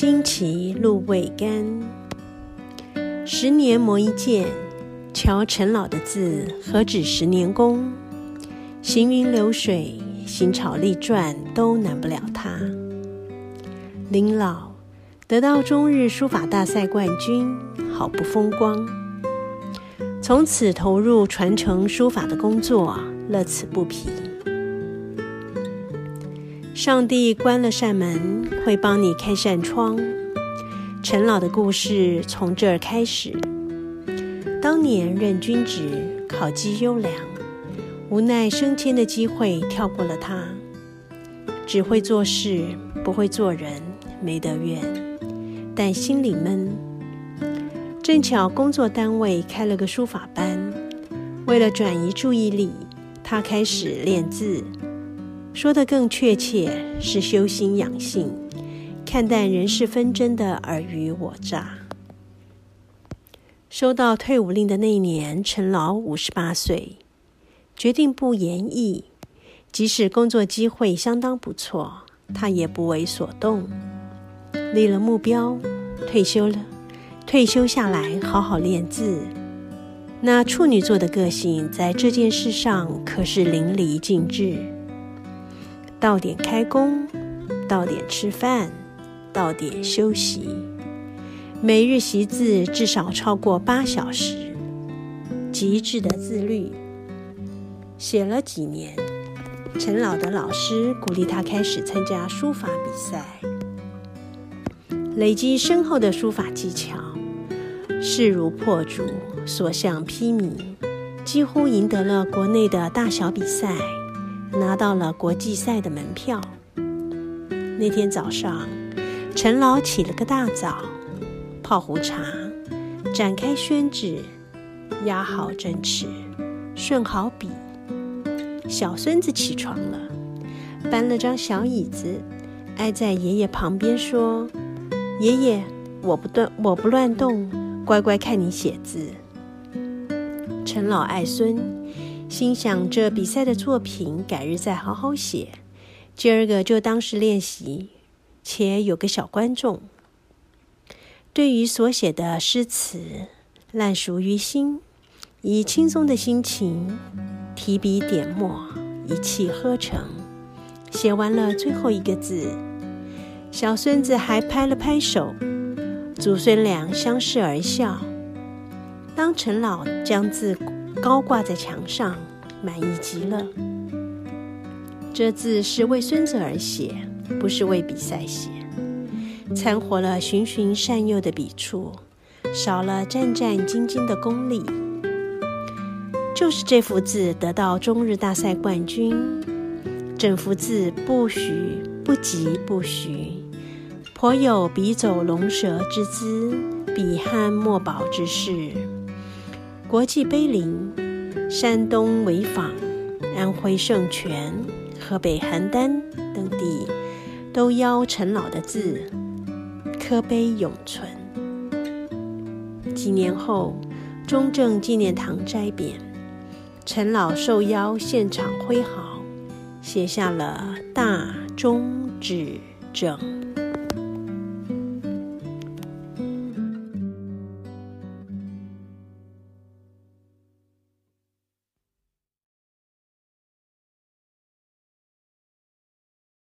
旌旗露未干，十年磨一剑。瞧陈老的字，何止十年功？行云流水，行草立传，都难不了他。林老得到中日书法大赛冠军，好不风光。从此投入传承书法的工作，乐此不疲。上帝关了扇门，会帮你开扇窗。陈老的故事从这儿开始。当年任军职，考绩优良，无奈升迁的机会跳过了他。只会做事，不会做人，没得怨，但心里闷。正巧工作单位开了个书法班，为了转移注意力，他开始练字。说得更确切是修心养性，看淡人世纷争的尔虞我诈。收到退伍令的那一年，陈老五十八岁，决定不言役。即使工作机会相当不错，他也不为所动。立了目标，退休了，退休下来好好练字。那处女座的个性在这件事上可是淋漓尽致。到点开工，到点吃饭，到点休息。每日习字至少超过八小时，极致的自律。写了几年，陈老的老师鼓励他开始参加书法比赛，累积深厚的书法技巧，势如破竹，所向披靡，几乎赢得了国内的大小比赛。拿到了国际赛的门票。那天早上，陈老起了个大早，泡壶茶，展开宣纸，压好针尺，顺好笔。小孙子起床了，搬了张小椅子，挨在爷爷旁边说：“爷爷，我不断，我不乱动，乖乖看你写字。”陈老爱孙。心想这比赛的作品，改日再好好写。今儿个就当是练习，且有个小观众。对于所写的诗词，烂熟于心，以轻松的心情提笔点墨，一气呵成，写完了最后一个字。小孙子还拍了拍手，祖孙俩相视而笑。当陈老将字。高挂在墙上，满意极了。这字是为孙子而写，不是为比赛写。掺和了循循善诱的笔触，少了战战兢兢的功力。就是这幅字得到中日大赛冠军，整幅字不徐不疾不徐，颇有笔走龙蛇之姿，笔酣墨饱之势。国际碑林、山东潍坊、安徽盛泉、河北邯郸等地都邀陈老的字，刻碑永存。几年后，中正纪念堂摘匾，陈老受邀现场挥毫，写下了“大中至正”。